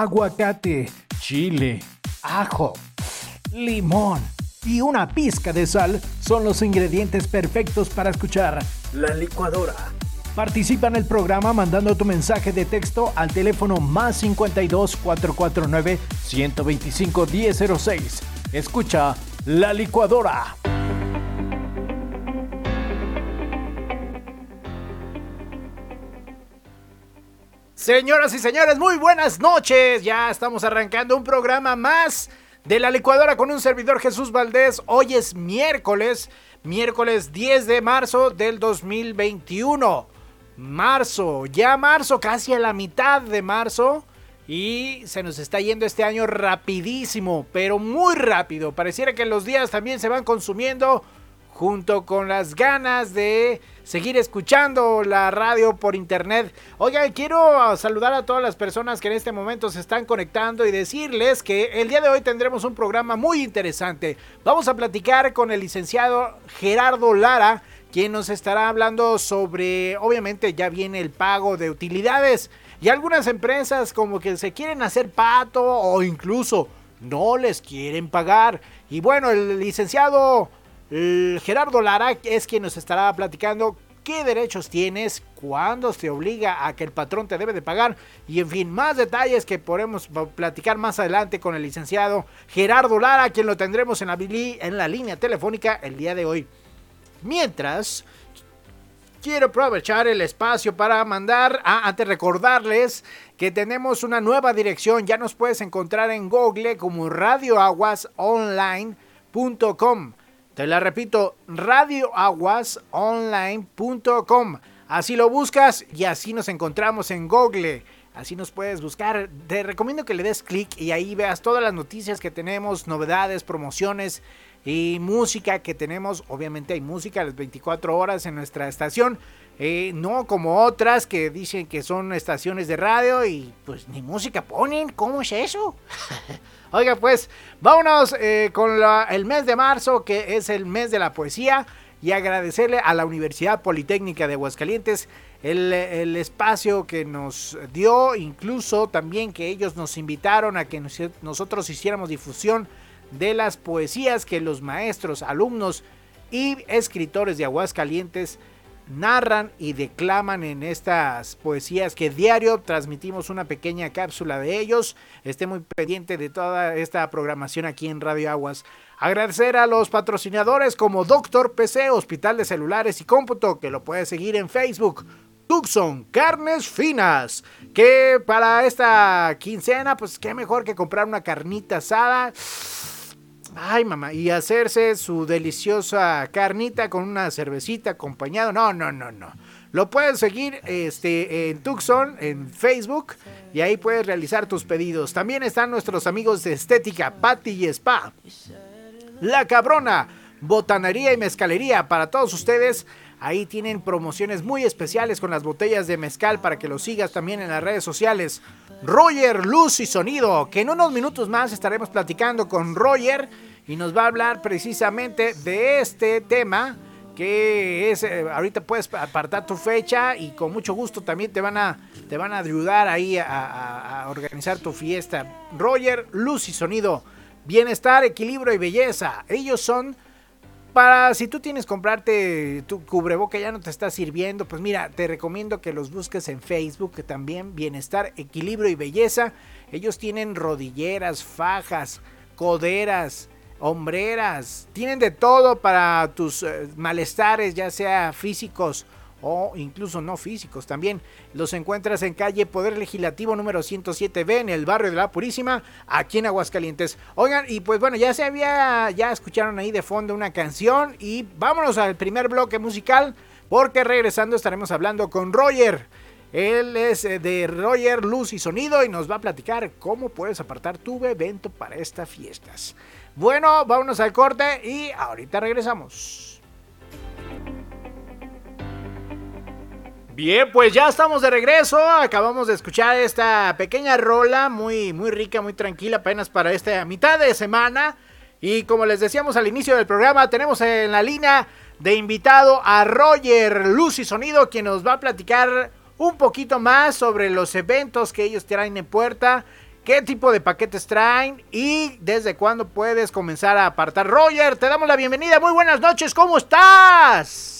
aguacate, chile, ajo, limón y una pizca de sal son los ingredientes perfectos para escuchar la licuadora. Participa en el programa mandando tu mensaje de texto al teléfono más 52 449 125 1006. Escucha la licuadora. Señoras y señores, muy buenas noches. Ya estamos arrancando un programa más de la licuadora con un servidor Jesús Valdés. Hoy es miércoles, miércoles 10 de marzo del 2021. Marzo, ya marzo, casi a la mitad de marzo. Y se nos está yendo este año rapidísimo, pero muy rápido. Pareciera que los días también se van consumiendo junto con las ganas de seguir escuchando la radio por internet. Oiga, quiero saludar a todas las personas que en este momento se están conectando y decirles que el día de hoy tendremos un programa muy interesante. Vamos a platicar con el licenciado Gerardo Lara, quien nos estará hablando sobre, obviamente ya viene el pago de utilidades y algunas empresas como que se quieren hacer pato o incluso no les quieren pagar. Y bueno, el licenciado Gerardo Lara es quien nos estará platicando qué derechos tienes, cuándo se obliga a que el patrón te debe de pagar y en fin, más detalles que podemos platicar más adelante con el licenciado Gerardo Lara, quien lo tendremos en la, en la línea telefónica el día de hoy. Mientras, quiero aprovechar el espacio para mandar, a, antes recordarles que tenemos una nueva dirección, ya nos puedes encontrar en Google como radioaguasonline.com. Te la repito, radioaguasonline.com. Así lo buscas y así nos encontramos en Google. Así nos puedes buscar. Te recomiendo que le des clic y ahí veas todas las noticias que tenemos, novedades, promociones y música que tenemos. Obviamente hay música a las 24 horas en nuestra estación. Eh, no como otras que dicen que son estaciones de radio y pues ni música ponen. ¿Cómo es eso? Oiga, pues vámonos eh, con el mes de marzo, que es el mes de la poesía, y agradecerle a la Universidad Politécnica de Aguascalientes el, el espacio que nos dio, incluso también que ellos nos invitaron a que nosotros hiciéramos difusión de las poesías que los maestros, alumnos y escritores de Aguascalientes narran y declaman en estas poesías que diario transmitimos una pequeña cápsula de ellos. Esté muy pendiente de toda esta programación aquí en Radio Aguas. Agradecer a los patrocinadores como Doctor PC, Hospital de Celulares y Cómputo, que lo puede seguir en Facebook. Tucson, carnes finas, que para esta quincena, pues qué mejor que comprar una carnita asada Ay, mamá, y hacerse su deliciosa carnita con una cervecita acompañado. No, no, no, no. Lo puedes seguir este, en Tucson, en Facebook, y ahí puedes realizar tus pedidos. También están nuestros amigos de Estética, Patty y Spa. La Cabrona, Botanería y Mezcalería para todos ustedes. Ahí tienen promociones muy especiales con las botellas de mezcal para que lo sigas también en las redes sociales. Roger, Luz y Sonido, que en unos minutos más estaremos platicando con Roger y nos va a hablar precisamente de este tema que es eh, ahorita puedes apartar tu fecha y con mucho gusto también te van a te van a ayudar ahí a, a organizar tu fiesta. Roger, Luz y Sonido, Bienestar, Equilibrio y Belleza. Ellos son para si tú tienes comprarte tu cubreboca ya no te está sirviendo, pues mira, te recomiendo que los busques en Facebook, que también Bienestar, Equilibrio y Belleza. Ellos tienen rodilleras, fajas, coderas, hombreras, tienen de todo para tus eh, malestares, ya sea físicos o incluso no físicos también. Los encuentras en calle Poder Legislativo número 107B en el barrio de La Purísima, aquí en Aguascalientes. Oigan, y pues bueno, ya se había, ya escucharon ahí de fondo una canción y vámonos al primer bloque musical porque regresando estaremos hablando con Roger. Él es eh, de Roger Luz y Sonido y nos va a platicar cómo puedes apartar tu evento para estas fiestas. Bueno, vámonos al corte y ahorita regresamos. Bien, pues ya estamos de regreso. Acabamos de escuchar esta pequeña rola muy, muy rica, muy tranquila, apenas para esta mitad de semana. Y como les decíamos al inicio del programa, tenemos en la línea de invitado a Roger Luz y Sonido, quien nos va a platicar un poquito más sobre los eventos que ellos traen en puerta qué tipo de paquetes traen y desde cuándo puedes comenzar a apartar. Roger, te damos la bienvenida. Muy buenas noches, ¿cómo estás?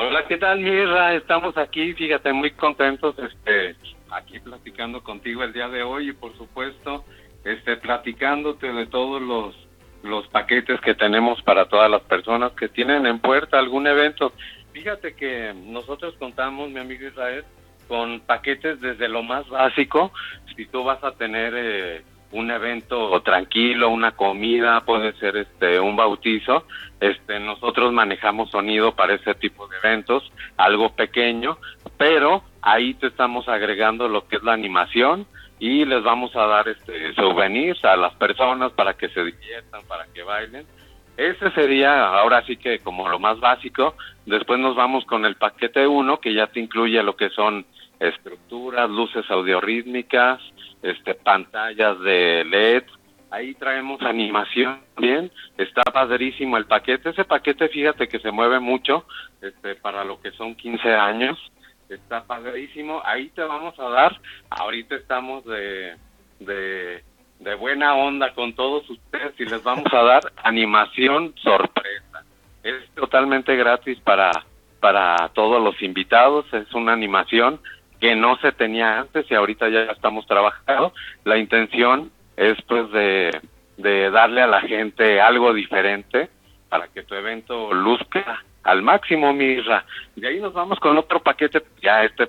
Hola, ¿qué tal, Mirra? Estamos aquí, fíjate, muy contentos, este, aquí platicando contigo el día de hoy y por supuesto, este, platicándote de todos los los paquetes que tenemos para todas las personas que tienen en puerta algún evento. Fíjate que nosotros contamos, mi amigo Israel, con paquetes desde lo más básico. Si tú vas a tener eh, un evento tranquilo, una comida, puede ser este un bautizo, este nosotros manejamos sonido para ese tipo de eventos, algo pequeño, pero ahí te estamos agregando lo que es la animación y les vamos a dar este souvenirs a las personas para que se diviertan, para que bailen ese sería ahora sí que como lo más básico. Después nos vamos con el paquete 1 que ya te incluye lo que son estructuras, luces audiorítmicas, este, pantallas de LED. Ahí traemos animación bien. Está padrísimo el paquete. Ese paquete, fíjate que se mueve mucho este, para lo que son 15 años. Está padrísimo. Ahí te vamos a dar. Ahorita estamos de, de de buena onda con todos ustedes y les vamos a dar animación sorpresa. Es totalmente gratis para, para todos los invitados, es una animación que no se tenía antes y ahorita ya estamos trabajando. La intención es pues de, darle a la gente algo diferente para que tu evento luzca al máximo, Mirra. De ahí nos vamos con otro paquete, ya este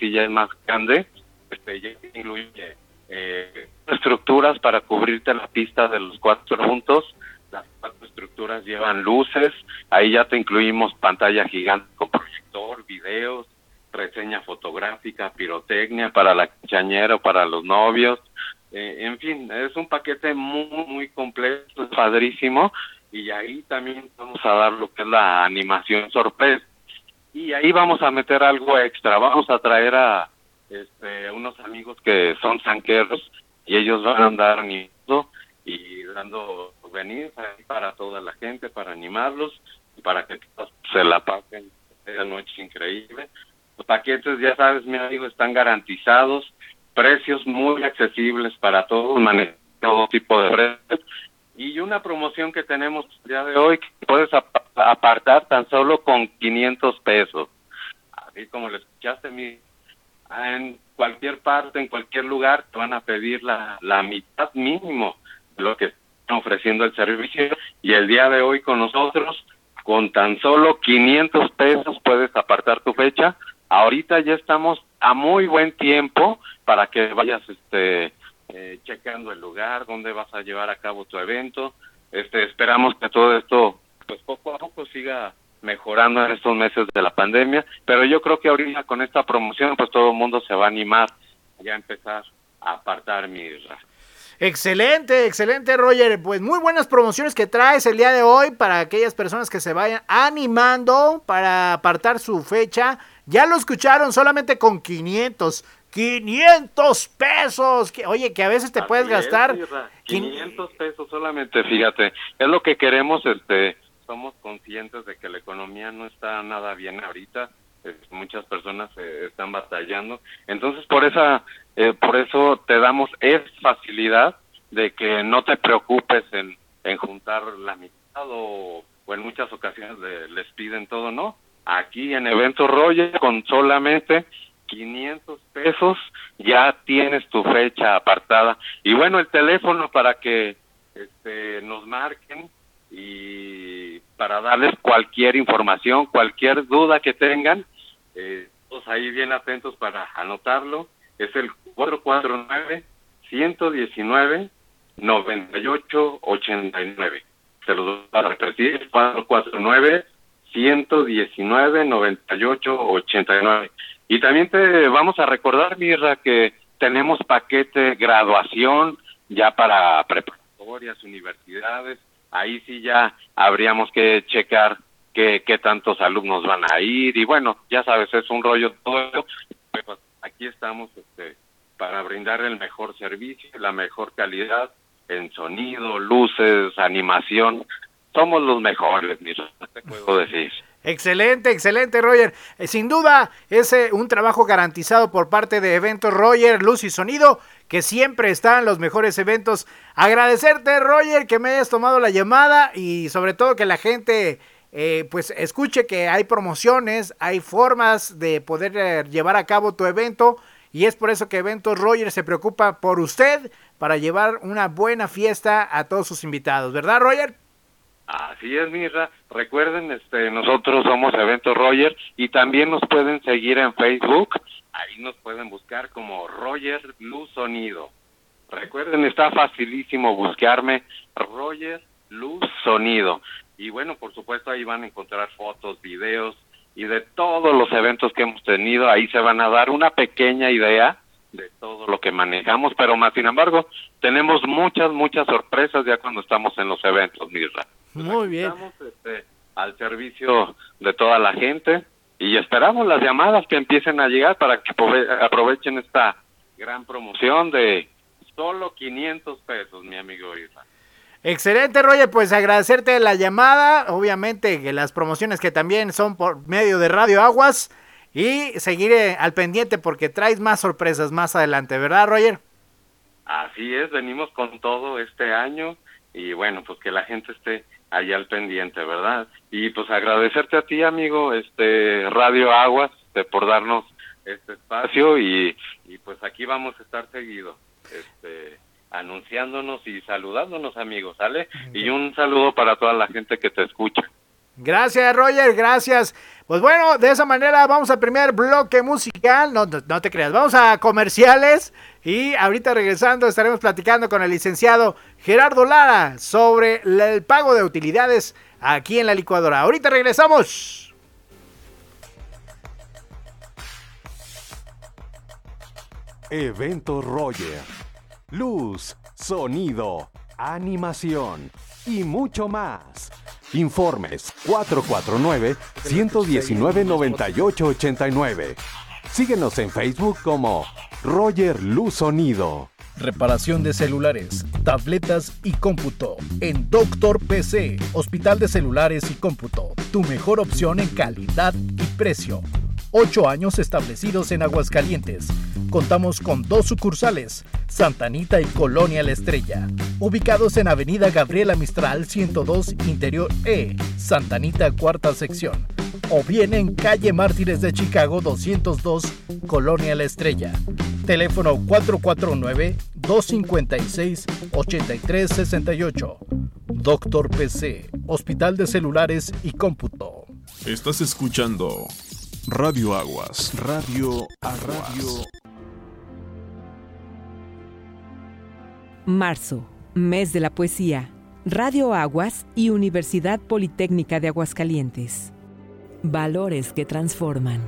ya es más grande, este ya incluye eh, estructuras para cubrirte la pista de los cuatro puntos. Las cuatro estructuras llevan luces, ahí ya te incluimos pantalla gigante con proyector, videos, reseña fotográfica, pirotecnia para la quinceañera o para los novios. Eh, en fin, es un paquete muy, muy completo, padrísimo. Y ahí también vamos a dar lo que es la animación sorpresa. Y ahí vamos a meter algo extra. Vamos a traer a, este, unos amigos que son sanqueros y ellos van a andar animando y dando souvenirs para toda la gente, para animarlos, para que se la pasen la noche increíble. Los paquetes, ya sabes, mi amigo, están garantizados, precios muy accesibles para todos, todo tipo de precios. Y una promoción que tenemos el día de hoy, que puedes apartar tan solo con 500 pesos. Así como le escuchaste, mi en cualquier parte, en cualquier lugar, te van a pedir la, la mitad mínimo de lo que están ofreciendo el servicio. Y el día de hoy con nosotros, con tan solo 500 pesos puedes apartar tu fecha. Ahorita ya estamos a muy buen tiempo para que vayas este eh, checando el lugar donde vas a llevar a cabo tu evento. Este esperamos que todo esto pues poco a poco siga mejorando en estos meses de la pandemia, pero yo creo que ahorita con esta promoción pues todo el mundo se va a animar ya a empezar a apartar mi Excelente, excelente Roger. Pues muy buenas promociones que traes el día de hoy para aquellas personas que se vayan animando para apartar su fecha. Ya lo escucharon solamente con 500. 500 pesos. Que, oye, que a veces te puedes gastar. 500 pesos solamente, fíjate. Es lo que queremos este somos conscientes de que la economía no está nada bien ahorita, muchas personas eh, están batallando, entonces por esa, eh, por eso te damos esa facilidad de que no te preocupes en, en juntar la mitad o, en muchas ocasiones les piden todo, no. Aquí en Evento Royal con solamente 500 pesos ya tienes tu fecha apartada. Y bueno, el teléfono para que este, nos marquen y para darles cualquier información, cualquier duda que tengan, eh, todos ahí bien atentos para anotarlo, es el 449-119-9889. Se los voy a repetir, 449-119-9889. Y también te vamos a recordar, Mirra, que tenemos paquete graduación ya para preparatorias, universidades, ahí sí ya habríamos que checar qué, qué tantos alumnos van a ir y bueno, ya sabes, es un rollo todo pero aquí estamos este, para brindar el mejor servicio, la mejor calidad en sonido, luces, animación. Somos los mejores, te puedo decir. Excelente, excelente, Roger. Eh, sin duda, es eh, un trabajo garantizado por parte de Eventos Roger, Luz y Sonido, que siempre están los mejores eventos. Agradecerte, Roger, que me hayas tomado la llamada y sobre todo que la gente eh, pues escuche que hay promociones, hay formas de poder llevar a cabo tu evento y es por eso que Eventos Roger se preocupa por usted para llevar una buena fiesta a todos sus invitados, ¿verdad, Roger? Así es, Mirra. Recuerden, este, nosotros somos Evento Roger y también nos pueden seguir en Facebook. Ahí nos pueden buscar como Roger Luz Sonido. Recuerden, está facilísimo buscarme Roger Luz Sonido. Y bueno, por supuesto, ahí van a encontrar fotos, videos y de todos los eventos que hemos tenido. Ahí se van a dar una pequeña idea de todo lo que manejamos, pero más sin embargo, tenemos muchas, muchas sorpresas ya cuando estamos en los eventos, Mirra. Muy bien. Estamos este, al servicio de toda la gente y esperamos las llamadas que empiecen a llegar para que aprovechen esta gran promoción de solo 500 pesos, mi amigo Isa. Excelente, Roger, pues agradecerte la llamada, obviamente que las promociones que también son por medio de Radio Aguas y seguiré al pendiente porque traes más sorpresas más adelante, ¿verdad, Roger? Así es, venimos con todo este año y bueno, pues que la gente esté allá al pendiente, ¿verdad? Y pues agradecerte a ti, amigo, este Radio Aguas, de, por darnos este espacio y, y pues aquí vamos a estar seguido, este, anunciándonos y saludándonos, amigos, ¿sale? Y un saludo para toda la gente que te escucha. Gracias, Roger, gracias. Pues bueno, de esa manera vamos al primer bloque musical. No, te creas, vamos a comerciales. Y ahorita regresando estaremos platicando con el licenciado Gerardo Lara sobre el pago de utilidades aquí en la licuadora. Ahorita regresamos. Evento Roger. Luz, sonido, animación y mucho más Informes 449-119-9889. Síguenos en Facebook como Roger Luz Sonido. Reparación de celulares, tabletas y cómputo. En Doctor PC, Hospital de Celulares y Cómputo. Tu mejor opción en calidad y precio. Ocho años establecidos en Aguascalientes. Contamos con dos sucursales, Santanita y Colonia La Estrella, ubicados en Avenida Gabriela Mistral 102 Interior E, Santanita cuarta sección, o bien en Calle Mártires de Chicago 202 Colonia La Estrella. Teléfono 449-256-8368. Doctor PC, Hospital de Celulares y Cómputo. Estás escuchando Radio Aguas. Radio a Radio. Marzo, mes de la poesía. Radio Aguas y Universidad Politécnica de Aguascalientes. Valores que transforman.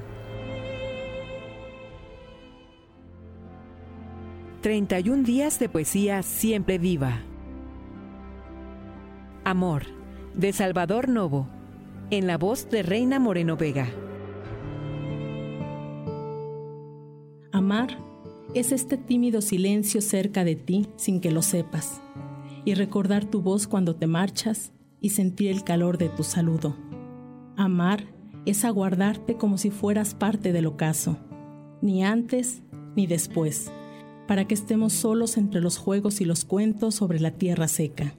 31 días de poesía siempre viva. Amor, de Salvador Novo, en la voz de Reina Moreno Vega. Amar es este tímido silencio cerca de ti sin que lo sepas, y recordar tu voz cuando te marchas y sentir el calor de tu saludo. Amar es aguardarte como si fueras parte del ocaso, ni antes ni después, para que estemos solos entre los juegos y los cuentos sobre la tierra seca.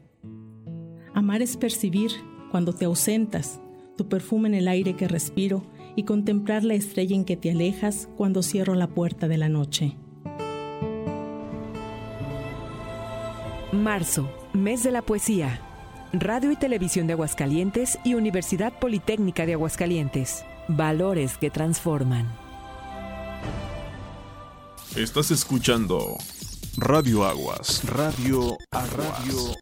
Amar es percibir, cuando te ausentas, tu perfume en el aire que respiro y contemplar la estrella en que te alejas cuando cierro la puerta de la noche. Marzo, mes de la poesía. Radio y Televisión de Aguascalientes y Universidad Politécnica de Aguascalientes. Valores que transforman. Estás escuchando Radio Aguas. Radio a Radio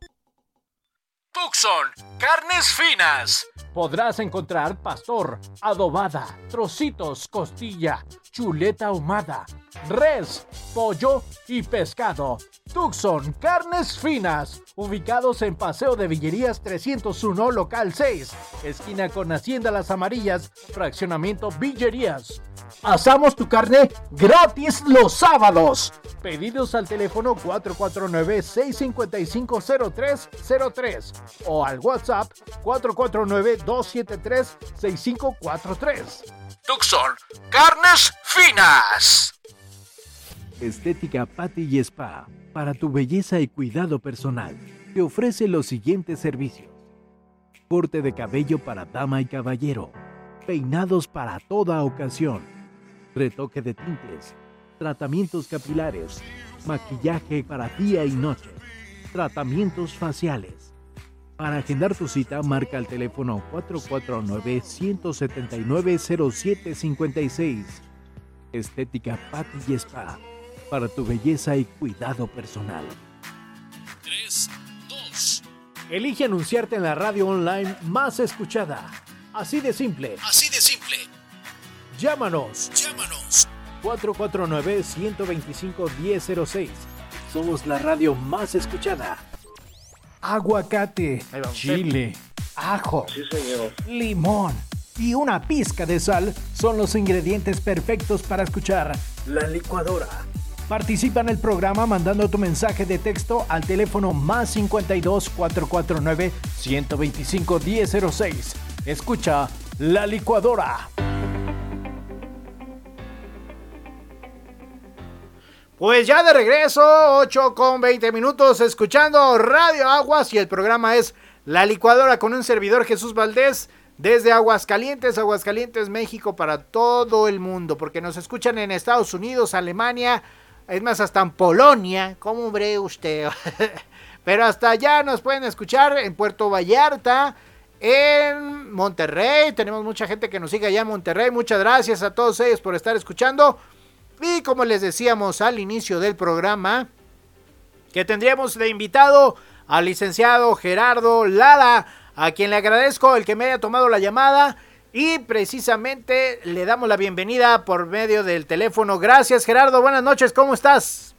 Tucson, carnes finas. Podrás encontrar pastor, adobada, trocitos, costilla, chuleta ahumada, res, pollo y pescado. Tucson, carnes finas, ubicados en Paseo de Villerías 301, local 6, esquina con Hacienda Las Amarillas, fraccionamiento Villerías. Asamos tu carne gratis los sábados. Pedidos al teléfono 449-655-0303 o al WhatsApp 449-273-6543. Tucson, carnes finas. Estética Patty y Spa, para tu belleza y cuidado personal, te ofrece los siguientes servicios. Corte de cabello para dama y caballero, peinados para toda ocasión, retoque de tintes, tratamientos capilares, maquillaje para día y noche, tratamientos faciales. Para agendar tu cita, marca el teléfono 449-179-0756. Estética Patty y Spa para tu belleza y cuidado personal. 3, 2. Elige anunciarte en la radio online más escuchada. Así de simple. Así de simple. Llámanos. Llámanos. 449-125-1006. Somos la radio más escuchada. Aguacate, chile, ajo, limón y una pizca de sal son los ingredientes perfectos para escuchar la licuadora. Participa en el programa mandando tu mensaje de texto al teléfono más 52 449 125 1006. Escucha la licuadora. Pues ya de regreso, 8 con 20 minutos, escuchando Radio Aguas y el programa es La Licuadora con un servidor Jesús Valdés desde Aguascalientes, Aguascalientes, México para todo el mundo, porque nos escuchan en Estados Unidos, Alemania, es más, hasta en Polonia, ¿cómo ve usted? Pero hasta allá nos pueden escuchar en Puerto Vallarta, en Monterrey, tenemos mucha gente que nos sigue allá en Monterrey, muchas gracias a todos ellos por estar escuchando. Y como les decíamos al inicio del programa, que tendríamos de invitado al licenciado Gerardo Lara, a quien le agradezco el que me haya tomado la llamada. Y precisamente le damos la bienvenida por medio del teléfono. Gracias Gerardo, buenas noches, ¿cómo estás?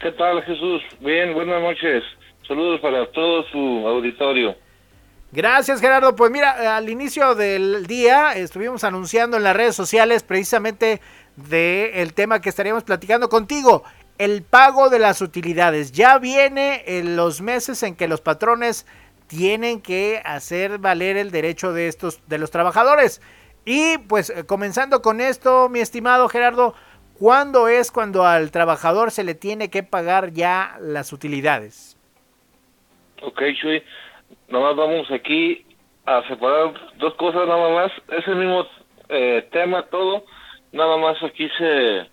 ¿Qué tal Jesús? Bien, buenas noches. Saludos para todo su auditorio. Gracias Gerardo. Pues mira, al inicio del día estuvimos anunciando en las redes sociales precisamente de el tema que estaríamos platicando contigo, el pago de las utilidades. Ya viene en los meses en que los patrones tienen que hacer valer el derecho de estos de los trabajadores. Y pues eh, comenzando con esto, mi estimado Gerardo, ¿cuándo es cuando al trabajador se le tiene que pagar ya las utilidades? Ok, Chuy, nomás vamos aquí a separar dos cosas nada más. Es el mismo eh, tema todo, nada más aquí se,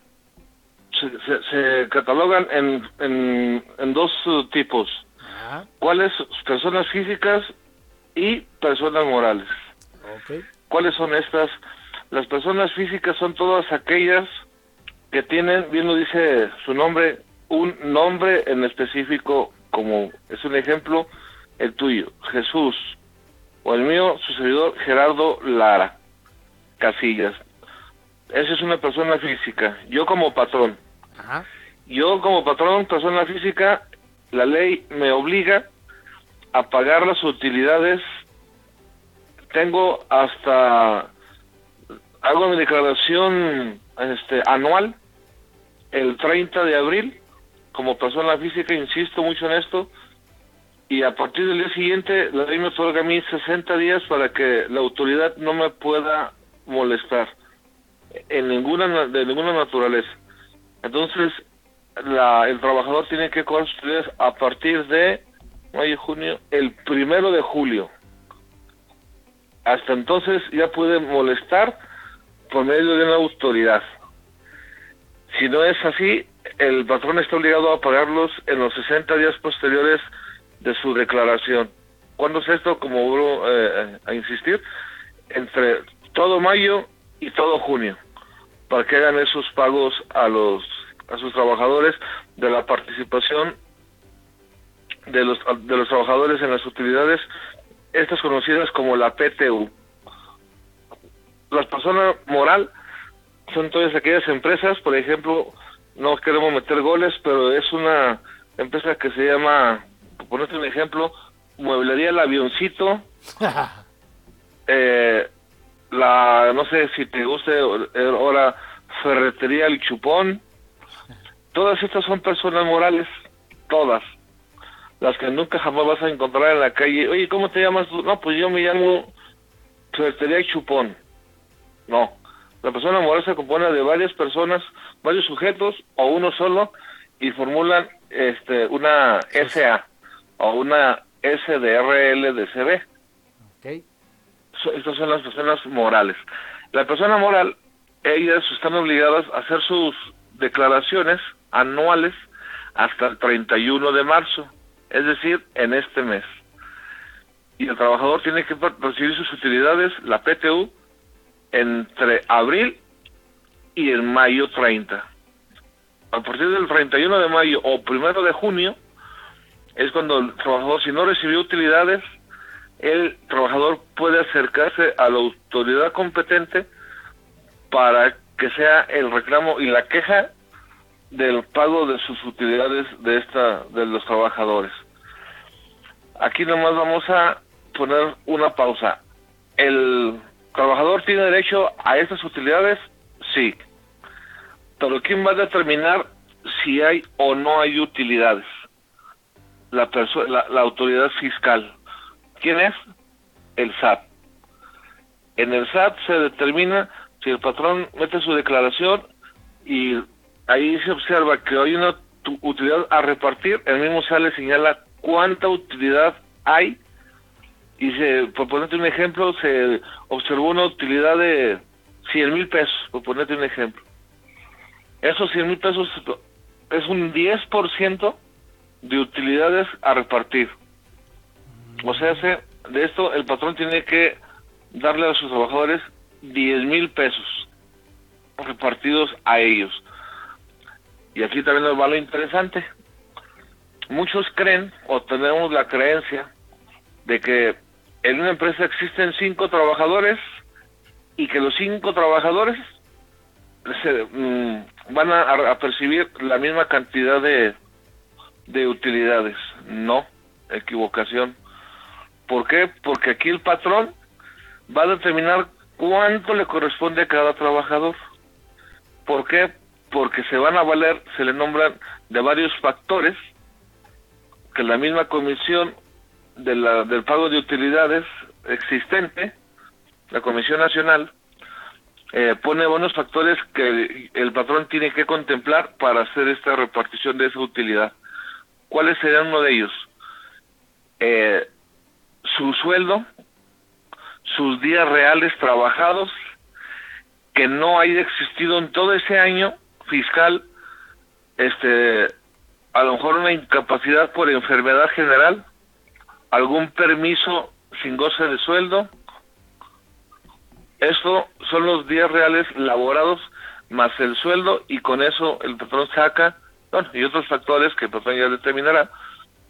se, se, catalogan en, en, en dos tipos. ¿Cuáles personas físicas y personas morales? ¿Cuáles son estas? Las personas físicas son todas aquellas que tienen, bien lo dice su nombre, un nombre en específico, como es un ejemplo, el tuyo, Jesús, o el mío, su servidor, Gerardo Lara Casillas. Esa es una persona física. Yo como patrón. Yo como patrón, persona física, la ley me obliga a pagar las utilidades. Tengo hasta hago mi declaración este anual el 30 de abril como persona física, insisto mucho en esto, y a partir del día siguiente la ley me otorga a mí 60 días para que la autoridad no me pueda molestar en ninguna de ninguna naturaleza. Entonces, la, el trabajador tiene que construir a partir de mayo, junio, el primero de julio. Hasta entonces ya puede molestar por medio de una autoridad. Si no es así, el patrón está obligado a pagarlos en los 60 días posteriores de su declaración. ¿Cuándo es esto? Como vuelvo eh, a insistir, entre todo mayo y todo junio, para que hagan esos pagos a los a sus trabajadores de la participación de los, de los trabajadores en las utilidades, estas conocidas como la PTU. Las personas moral son todas aquellas empresas, por ejemplo, no queremos meter goles, pero es una empresa que se llama, por ponerte un ejemplo, Mueblería El Avioncito, eh, la, no sé si te guste ahora, Ferretería El Chupón. Todas estas son personas morales, todas. Las que nunca jamás vas a encontrar en la calle. Oye, ¿cómo te llamas tú? No, pues yo me llamo Ferretería El Chupón. No. La persona moral se compone de varias personas, varios sujetos o uno solo y formulan este una SA o una SDRL de CB. Okay. Estas son las personas morales. La persona moral, ellas están obligadas a hacer sus declaraciones anuales hasta el 31 de marzo, es decir, en este mes. Y el trabajador tiene que recibir sus utilidades, la PTU, entre abril y el mayo 30. A partir del 31 de mayo o primero de junio es cuando el trabajador, si no recibió utilidades, el trabajador puede acercarse a la autoridad competente para que sea el reclamo y la queja del pago de sus utilidades de esta de los trabajadores. Aquí nomás vamos a poner una pausa. El trabajador tiene derecho a estas utilidades, sí. Pero ¿quién va a determinar si hay o no hay utilidades? La, la, la autoridad fiscal. ¿Quién es? El SAT. En el SAT se determina si el patrón mete su declaración y ahí se observa que hay una utilidad a repartir, el mismo SAT le señala cuánta utilidad hay y se, por ponerte un ejemplo, se observó una utilidad de 100 mil pesos, por ponerte un ejemplo. Esos 100 mil pesos es un 10% de utilidades a repartir. O sea, de esto el patrón tiene que darle a sus trabajadores 10 mil pesos repartidos a ellos. Y aquí también nos va lo interesante. Muchos creen o tenemos la creencia de que en una empresa existen cinco trabajadores y que los cinco trabajadores se, mm, van a, percibir la misma cantidad de, de utilidades. No, equivocación. ¿Por qué? Porque aquí el patrón va a determinar cuánto le corresponde a cada trabajador. ¿Por qué? Porque se van a valer, se le nombran de varios factores que la misma comisión del pago de utilidades existente, la Comisión Nacional, eh, pone buenos factores que el patrón tiene que contemplar para hacer esta repartición de esa utilidad. ¿Cuáles serían uno de ellos? Eh, su sueldo, sus días reales trabajados, que no haya existido en todo ese año fiscal, este, a lo mejor una incapacidad por enfermedad general, algún permiso sin goce de sueldo. Esto son los días reales laborados más el sueldo y con eso el patrón saca, bueno, y otros factores que el patrón ya determinará,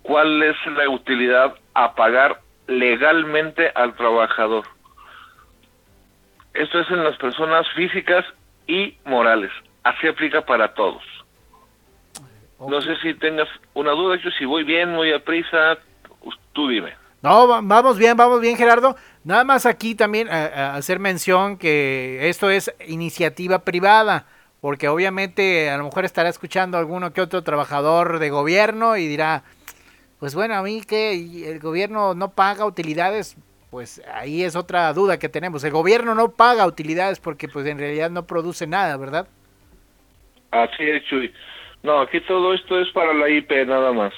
cuál es la utilidad a pagar legalmente al trabajador. Esto es en las personas físicas y morales. Así aplica para todos. No sé si tengas una duda, yo si voy bien, muy a prisa, tú dime. No, vamos bien, vamos bien, Gerardo. Nada más aquí también hacer mención que esto es iniciativa privada, porque obviamente a lo mejor estará escuchando alguno que otro trabajador de gobierno y dirá, pues bueno, a mí que el gobierno no paga utilidades, pues ahí es otra duda que tenemos. El gobierno no paga utilidades porque pues en realidad no produce nada, ¿verdad? Así es, Chuy. No, aquí todo esto es para la IP nada más,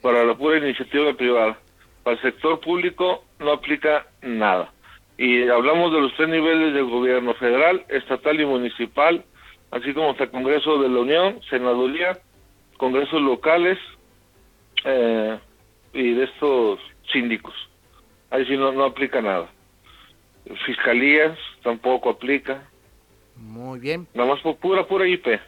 para la pura iniciativa privada. Para el sector público no aplica nada. Y hablamos de los tres niveles del gobierno federal, estatal y municipal, así como hasta Congreso de la Unión, Senaduría, Congresos locales eh, y de estos síndicos. Ahí sí no, no aplica nada. Fiscalías tampoco aplica. Muy bien. Nada más por pura, pura IP.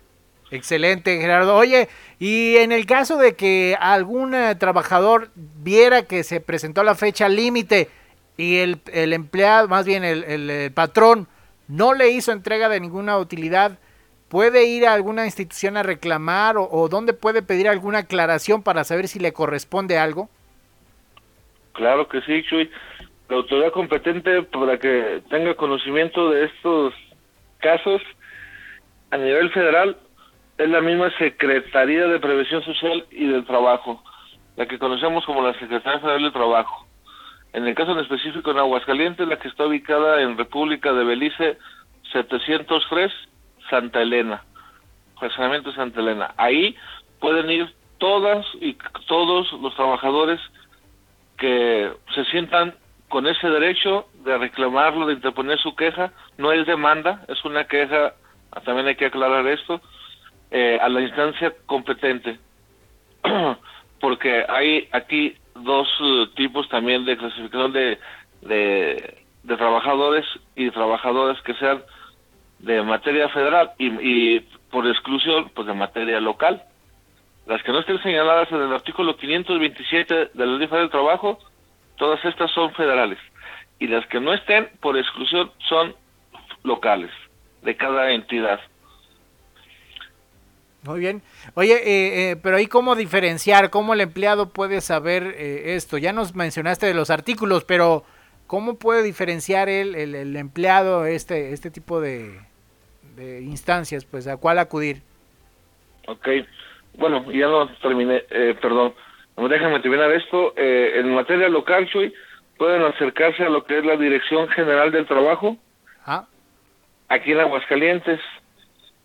Excelente, Gerardo. Oye, y en el caso de que algún eh, trabajador viera que se presentó la fecha límite y el, el, empleado, más bien el, el, patrón, no le hizo entrega de ninguna utilidad, ¿puede ir a alguna institución a reclamar o, dónde puede pedir alguna aclaración para saber si le corresponde algo? Claro que sí, Chuy. la autoridad competente para que tenga conocimiento de estos casos a nivel federal es la misma Secretaría de Prevención Social y del Trabajo, la que conocemos como la Secretaría Federal del Trabajo. En el caso en específico en Aguascalientes, la que está ubicada en República de Belice 703, Santa Elena, Fraccionamiento Santa Elena. Ahí pueden ir todas y todos los trabajadores que se sientan con ese derecho de reclamarlo, de interponer su queja. No es demanda, es una queja, también hay que aclarar esto, eh, a la instancia competente. Porque hay aquí dos uh, tipos también de clasificación de, de, trabajadores y trabajadoras que sean de materia federal y, por exclusión pues de materia local. Las que no estén señaladas en el artículo 527 de la Ley del Trabajo, todas estas son federales. Y las que no estén, por exclusión, son locales, de cada entidad. Muy bien. Oye, eh, eh, pero ahí cómo diferenciar, cómo el empleado puede saber eh, esto. Ya nos mencionaste de los artículos, pero ¿cómo puede diferenciar el, el, empleado este, este tipo de, de, instancias? Pues a cuál acudir. Ok, bueno, ya no terminé, perdón. Déjame terminar esto. en materia local, Chuy, pueden acercarse a lo que es la Dirección General del Trabajo. Ah. Aquí en Aguascalientes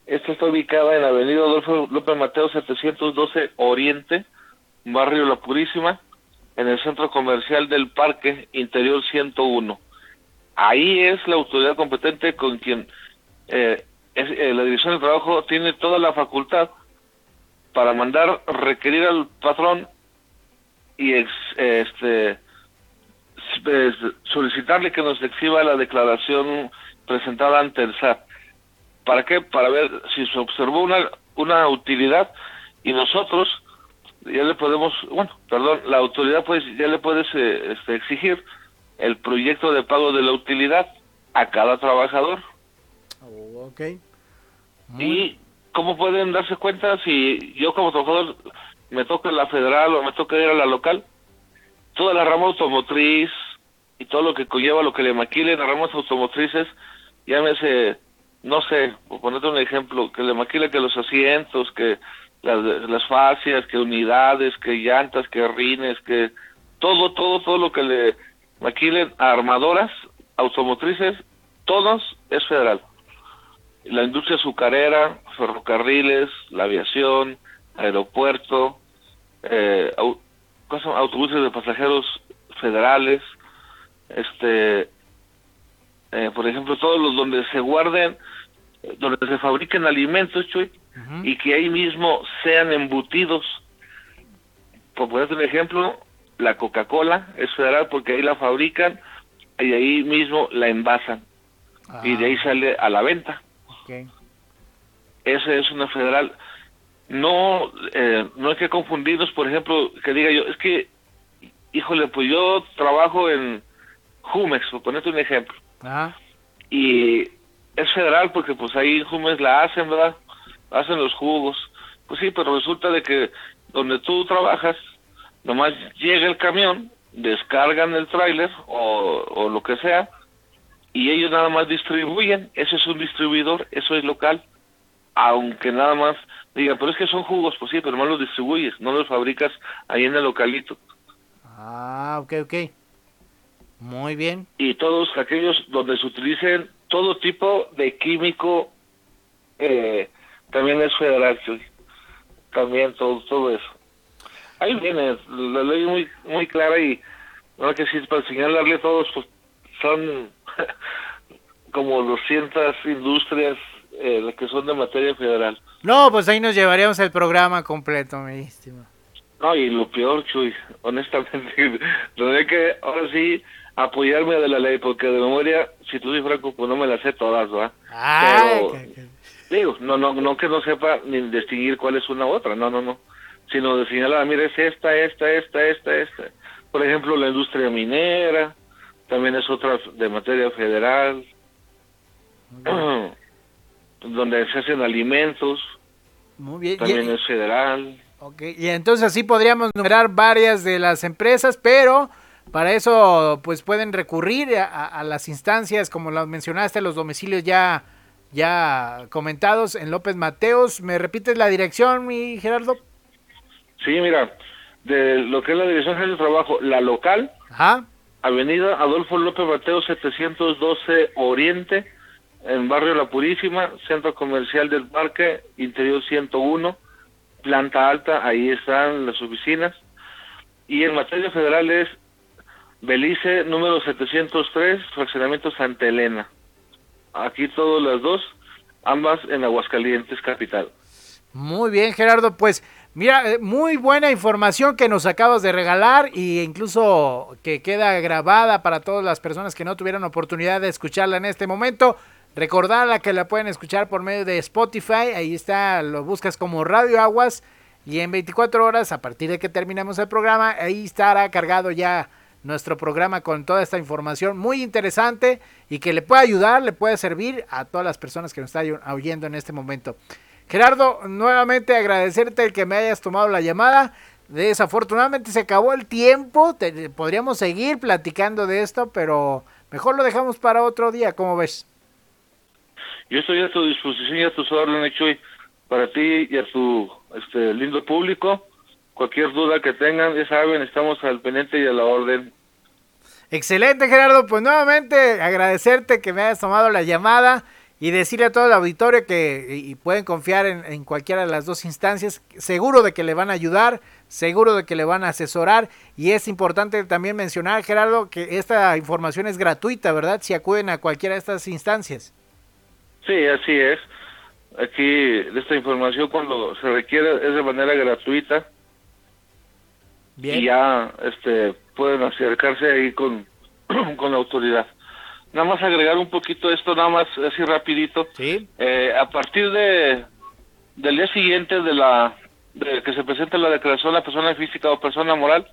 esta está ubicada en Avenida Adolfo López Mateo 712 Oriente, barrio La Purísima, en el centro comercial del Parque Interior 101. Ahí es la autoridad competente con quien eh, eh, la Dirección de Trabajo tiene toda la facultad para mandar requerir al patrón y este solicitarle que nos exhiba la declaración presentada ante el SAT ¿Para qué? Para ver si se observó una, una utilidad y nosotros ya le podemos, bueno, perdón, la autoridad pues ya le puede eh, este, exigir el proyecto de pago de la utilidad a cada trabajador. Oh, ok. Y cómo pueden darse cuenta si yo como trabajador me toca la federal o me toca ir a la local, toda la rama automotriz y todo lo que conlleva lo que le maquilen a ramas automotrices, llámese no sé, por ponerte un ejemplo, que le maquila que los asientos, que las, las fascias, que unidades, que llantas, que rines, que todo, todo, todo lo que le maquilen a armadoras automotrices, todos es federal. La industria azucarera, ferrocarriles, la aviación, aeropuerto, eh, autobuses de pasajeros federales, este, eh, por ejemplo, todos los donde se guarden, donde se fabriquen alimentos, Chuy, y que ahí mismo sean embutidos. Por poner un ejemplo, la Coca-Cola es federal porque ahí la fabrican y ahí mismo la envasan. Y de ahí ah. sale a la venta. Okay. Esa es una federal. No, eh, no hay que confundirnos, por ejemplo, que diga yo, es que, híjole, pues yo trabajo en Jumex, por ponerte un ejemplo y es federal porque pues ahí Jumes la hacen, ¿verdad? Hacen los jugos. Pues sí, pero resulta de que donde tú trabajas, nomás llega el camión, descargan el tráiler o, o lo que sea, y ellos nada más distribuyen. Ese es un distribuidor, eso es local. Aunque nada más diga, pero es que son jugos, pues sí, pero no los distribuyes, no los fabricas ahí en el localito. Ah, ok, ok. Muy bien. Y todos aquellos donde se utilicen todo tipo de químico, eh, también es federal, también todo, todo eso. Ahí viene, la ley muy muy clara y no que sí, para señalarle a todos, pues son como 200 industrias eh, que son de materia federal. No, pues ahí nos llevaríamos el programa completo, mi estimado. No, y lo peor, Chuy, honestamente, tendría que ahora sí apoyarme de la ley, porque de memoria, si tú soy franco, pues no me las sé todas, ¿va? Pero, digo, no, no, no que no sepa ni distinguir cuál es una u otra, no, no, no, sino de señalar, mira, es esta, esta, esta, esta, esta. Por ejemplo, la industria minera, también es otra de materia federal, donde se hacen alimentos, Muy bien. también es federal. Ok, y entonces así podríamos numerar varias de las empresas, pero Para eso, pues pueden recurrir a, las instancias, como las mencionaste, los domicilios ya, ya comentados en López Mateos. ¿Me repites la dirección, mi Gerardo? Sí, mira, de lo que es la dirección de trabajo, la local, Avenida Adolfo López Mateos 712 Oriente, en Barrio La Purísima, Centro Comercial del Parque, Interior 101, planta alta, ahí están las oficinas. Y en materia federal es Belice número 703, fraccionamiento Santa Elena. Aquí todas las dos, ambas en Aguascalientes, capital. Muy bien, Gerardo, pues mira, eh, muy buena información que nos acabas de regalar e incluso que queda grabada para todas las personas que no tuvieron oportunidad de escucharla en este momento. Recordarla que la pueden escuchar por medio de Spotify, ahí está, lo buscas como Radio Aguas y en 24 horas, a partir de que terminemos el programa, ahí estará cargado ya nuestro programa con toda esta información muy interesante y que le puede ayudar, le puede servir a todas las personas que nos están oyendo en este momento. Gerardo, nuevamente agradecerte el que me hayas tomado la llamada. Desafortunadamente se acabó el tiempo, podríamos seguir platicando de esto, pero mejor lo dejamos para otro día, ¿cómo ves? Yo estoy a tu disposición y a tus órdenes, Chuy, para ti y a tu este, lindo público. Cualquier duda que tengan, ya saben, estamos al pendiente y a la orden. Excelente, Gerardo. Pues nuevamente agradecerte que me hayas tomado la llamada y decirle a todo el auditorio que y pueden confiar en, en, cualquiera de las dos instancias, seguro de que le van a ayudar, seguro de que le van a asesorar y es importante también mencionar, Gerardo, que esta información es gratuita, ¿verdad? Si acuden a cualquiera de estas instancias. Sí, así es. Aquí esta información cuando se requiere es de manera gratuita. Y ya este pueden acercarse ahí con, con la autoridad. Nada más agregar un poquito esto, nada más así rapidito. ¿Sí? Eh, a partir de del día siguiente de la de que se presente la declaración de la persona física o persona moral,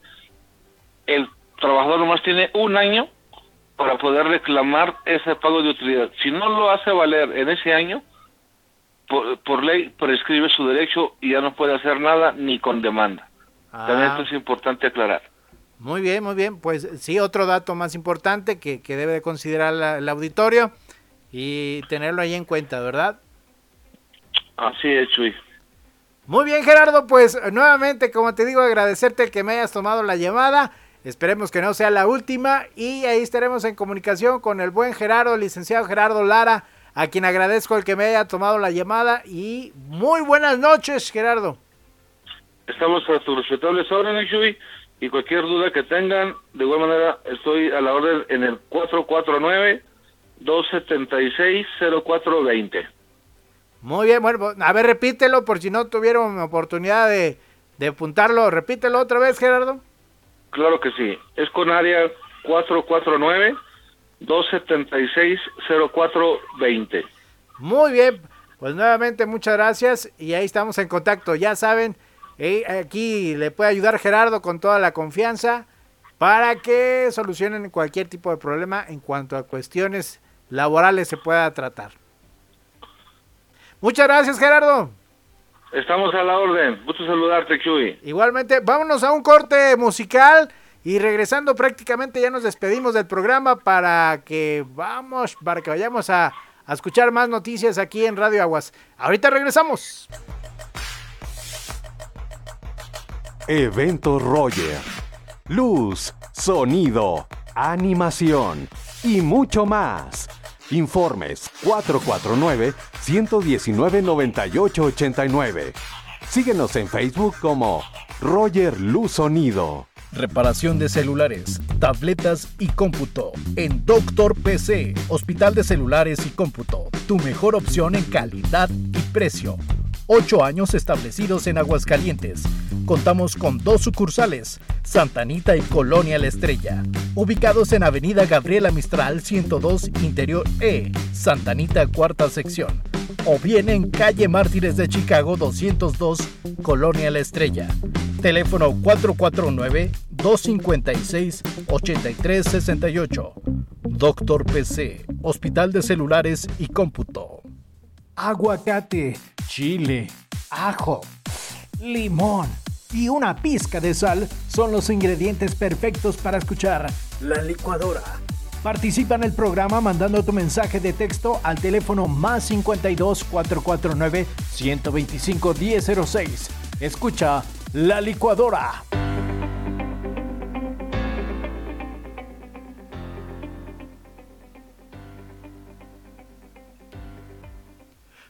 el trabajador nomás tiene un año para poder reclamar ese pago de utilidad. Si no lo hace valer en ese año, por, ley prescribe su derecho y ya no puede hacer nada ni con demanda. También esto es importante aclarar. Muy bien, muy bien. Pues sí, otro dato más importante que, que debe de considerar el auditorio y tenerlo ahí en cuenta, ¿verdad? Así es, Chuy. Muy bien, Gerardo, pues nuevamente, como te digo, agradecerte el que me hayas tomado la llamada. Esperemos que no sea la última y ahí estaremos en comunicación con el buen Gerardo, licenciado Gerardo Lara, a quien agradezco el que me haya tomado la llamada y muy buenas noches, Gerardo. Estamos a tus respetables órdenes, Chuy, y cualquier duda que tengan, de igual manera estoy a la orden en el 449-276-0420. Muy bien, bueno, a ver, repítelo por si no tuvieron oportunidad de, de apuntarlo. Repítelo otra vez, Gerardo. Claro que sí. Es con área 449-276-0420. Muy bien. Pues nuevamente muchas gracias y ahí estamos en contacto. Ya saben, aquí le puede ayudar Gerardo con toda la confianza para que solucionen cualquier tipo de problema en cuanto a cuestiones laborales se pueda tratar. Muchas gracias Gerardo. Estamos a la orden. Gusto saludarte, Chuy. Igualmente, vámonos a un corte musical y regresando prácticamente ya nos despedimos del programa para que vamos, para que vayamos a, a escuchar más noticias aquí en Radio Aguas. Ahorita regresamos. Evento Roger. Luz, sonido, animación y mucho más Informes 449-119-9889. Síguenos en Facebook como Roger Luz Sonido. Reparación de celulares, tabletas y cómputo. En Doctor PC, Hospital de Celulares y Cómputo. Tu mejor opción en calidad y precio. Ocho años establecidos en Aguascalientes. Contamos con dos sucursales, Santa Anita y Colonia La Estrella, ubicados en Avenida Gabriela Mistral 102 Interior E, Santa Anita cuarta sección, o bien en Calle Mártires de Chicago 202 Colonia La Estrella. Teléfono 449-256-8368. Doctor PC, Hospital de Celulares y Cómputo. Aguacate, chile, ajo, limón y una pizca de sal son los ingredientes perfectos para escuchar La Licuadora. Participa en el programa mandando tu mensaje de texto al teléfono más 52 449 125 1006. Escucha La Licuadora.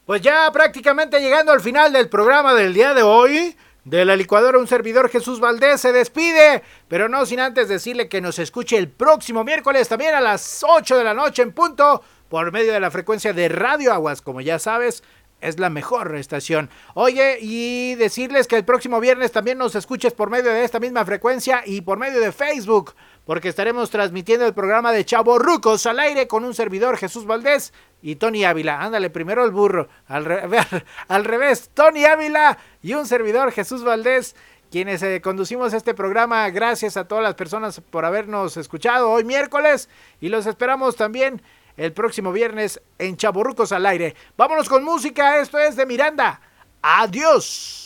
Pues ya prácticamente llegando al final del programa del día de hoy. De la licuadora, un servidor Jesús Valdés se despide, pero no sin antes decirle que nos escuche el próximo miércoles también a las 8 de la noche en punto por medio de la frecuencia de Radio Aguas, como ya sabes, es la mejor estación. Oye, y decirles que el próximo viernes también nos escuches por medio de esta misma frecuencia y por medio de Facebook porque estaremos transmitiendo el programa de Chavo Rucos al aire con un servidor Jesús Valdés y Tony Ávila. Ándale, primero el burro, al, al revés, Tony Ávila y un servidor Jesús Valdés, quienes eh, conducimos este programa. Gracias a todas las personas por habernos escuchado hoy miércoles y los esperamos también el próximo viernes en Rucos al aire. Vámonos con música, esto es de Miranda. Adiós.